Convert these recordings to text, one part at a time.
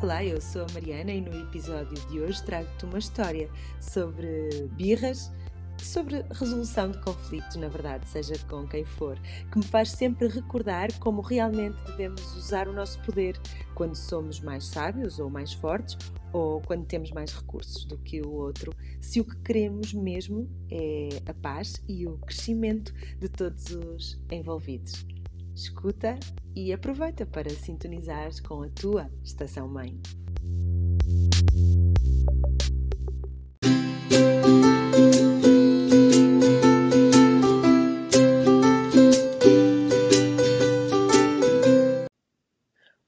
Olá, eu sou a Mariana e no episódio de hoje trago-te uma história sobre birras, sobre resolução de conflitos, na verdade, seja com quem for, que me faz sempre recordar como realmente devemos usar o nosso poder quando somos mais sábios ou mais fortes ou quando temos mais recursos do que o outro, se o que queremos mesmo é a paz e o crescimento de todos os envolvidos. Escuta e aproveita para sintonizar com a tua estação mãe.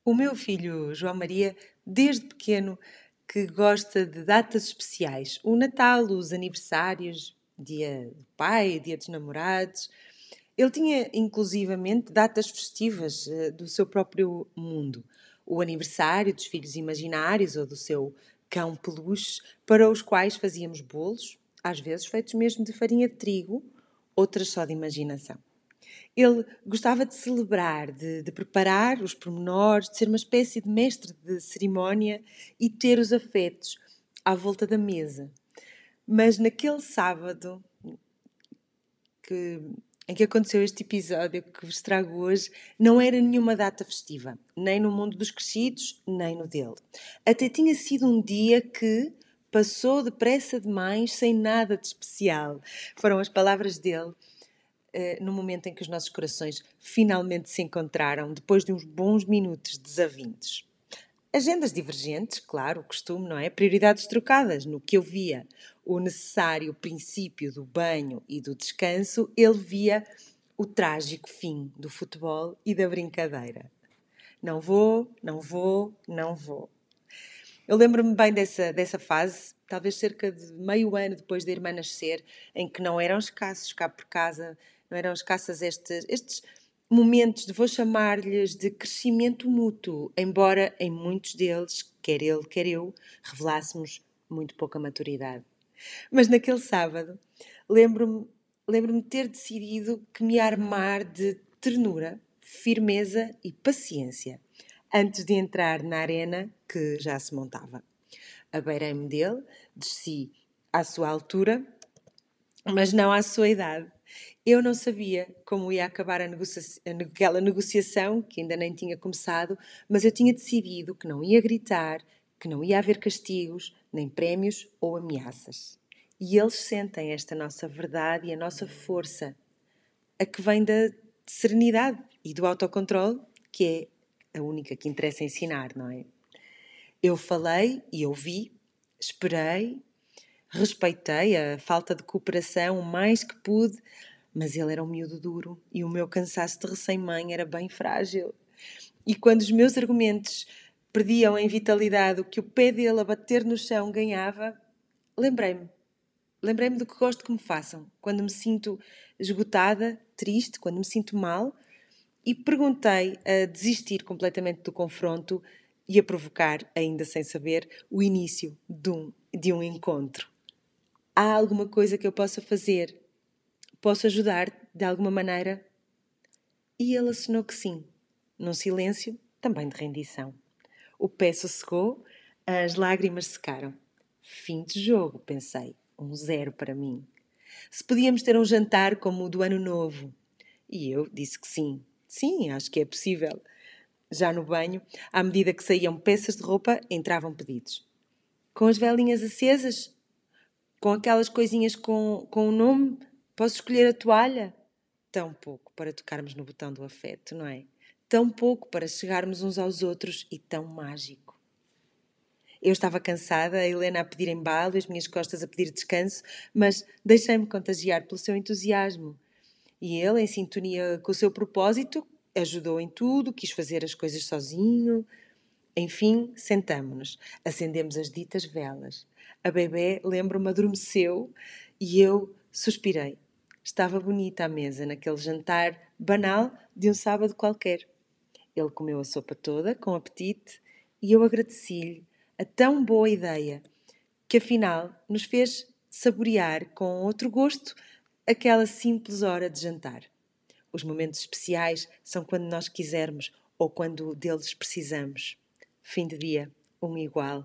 O meu filho João Maria, desde pequeno, que gosta de datas especiais, o Natal, os aniversários, dia do pai, dia dos namorados, ele tinha inclusivamente datas festivas uh, do seu próprio mundo. O aniversário dos filhos imaginários ou do seu cão peluche, para os quais fazíamos bolos, às vezes feitos mesmo de farinha de trigo, outras só de imaginação. Ele gostava de celebrar, de, de, preparar os pormenores, de ser uma espécie de mestre de cerimónia e ter os afetos à volta da mesa. Mas naquele sábado que em que aconteceu este episódio que vos trago hoje não era nenhuma data festiva, nem no mundo dos crescidos, nem no dele. Até tinha sido um dia que passou depressa demais, sem nada de especial. Foram as palavras dele eh, no momento em que os nossos corações finalmente se encontraram, depois de uns bons minutos desavindos. Agendas divergentes, claro, o costume, não é? Prioridades trocadas. No que eu via o necessário princípio do banho e do descanso, ele via o trágico fim do futebol e da brincadeira. Não vou, não vou, não vou. Eu lembro-me bem dessa, dessa fase, talvez cerca de meio ano depois da irmã nascer, em que não eram escassos cá por casa, não eram escassas estes, estes momentos de, vou chamar-lhes, de crescimento mútuo, embora em muitos deles, quer ele, quer eu, revelássemos muito pouca maturidade. Mas naquele sábado, lembro-me lembro-me ter decidido que me armar de ternura, firmeza e paciência antes de entrar na arena que já se montava. Abeirei-me dele, desci à sua altura, mas não à sua idade. Eu não sabia como ia acabar negocia aquela negociação, que ainda nem tinha começado, mas eu tinha decidido que não ia gritar, que não ia haver castigos, nem prémios ou ameaças. E eles sentem esta nossa verdade e a nossa força, a que vem da serenidade e do autocontrole, que é a única que interessa ensinar, não é? Eu falei e ouvi, esperei, respeitei a falta de cooperação o mais que pude, mas ele era um miúdo duro e o meu cansaço de recém-mãe era bem frágil. E quando os meus argumentos perdiam em vitalidade o que o pé dele a bater no chão ganhava, lembrei-me. Lembrei-me do que gosto que me façam, quando me sinto esgotada, triste, quando me sinto mal, e perguntei a desistir completamente do confronto e a provocar, ainda sem saber, o início de um, de um encontro. Há alguma coisa que eu possa fazer Posso ajudar de alguma maneira? E ele assinou que sim, num silêncio também de rendição. O pé sossegou, as lágrimas secaram. Fim de jogo, pensei. Um zero para mim. Se podíamos ter um jantar como o do Ano Novo. E eu disse que sim. Sim, acho que é possível. Já no banho, à medida que saíam peças de roupa, entravam pedidos. Com as velinhas acesas? Com aquelas coisinhas com, com o nome? Posso escolher a toalha? Tão pouco para tocarmos no botão do afeto, não é? Tão pouco para chegarmos uns aos outros e tão mágico. Eu estava cansada, a Helena a pedir embalo, as minhas costas a pedir descanso, mas deixei-me contagiar pelo seu entusiasmo. E ele, em sintonia com o seu propósito, ajudou em tudo, quis fazer as coisas sozinho. Enfim, sentamo-nos, acendemos as ditas velas. A bebê, lembro-me, adormeceu e eu suspirei. Estava bonita a mesa naquele jantar banal de um sábado qualquer. Ele comeu a sopa toda, com apetite, e eu agradeci-lhe a tão boa ideia, que afinal nos fez saborear com outro gosto aquela simples hora de jantar. Os momentos especiais são quando nós quisermos ou quando deles precisamos. Fim de dia. um igual.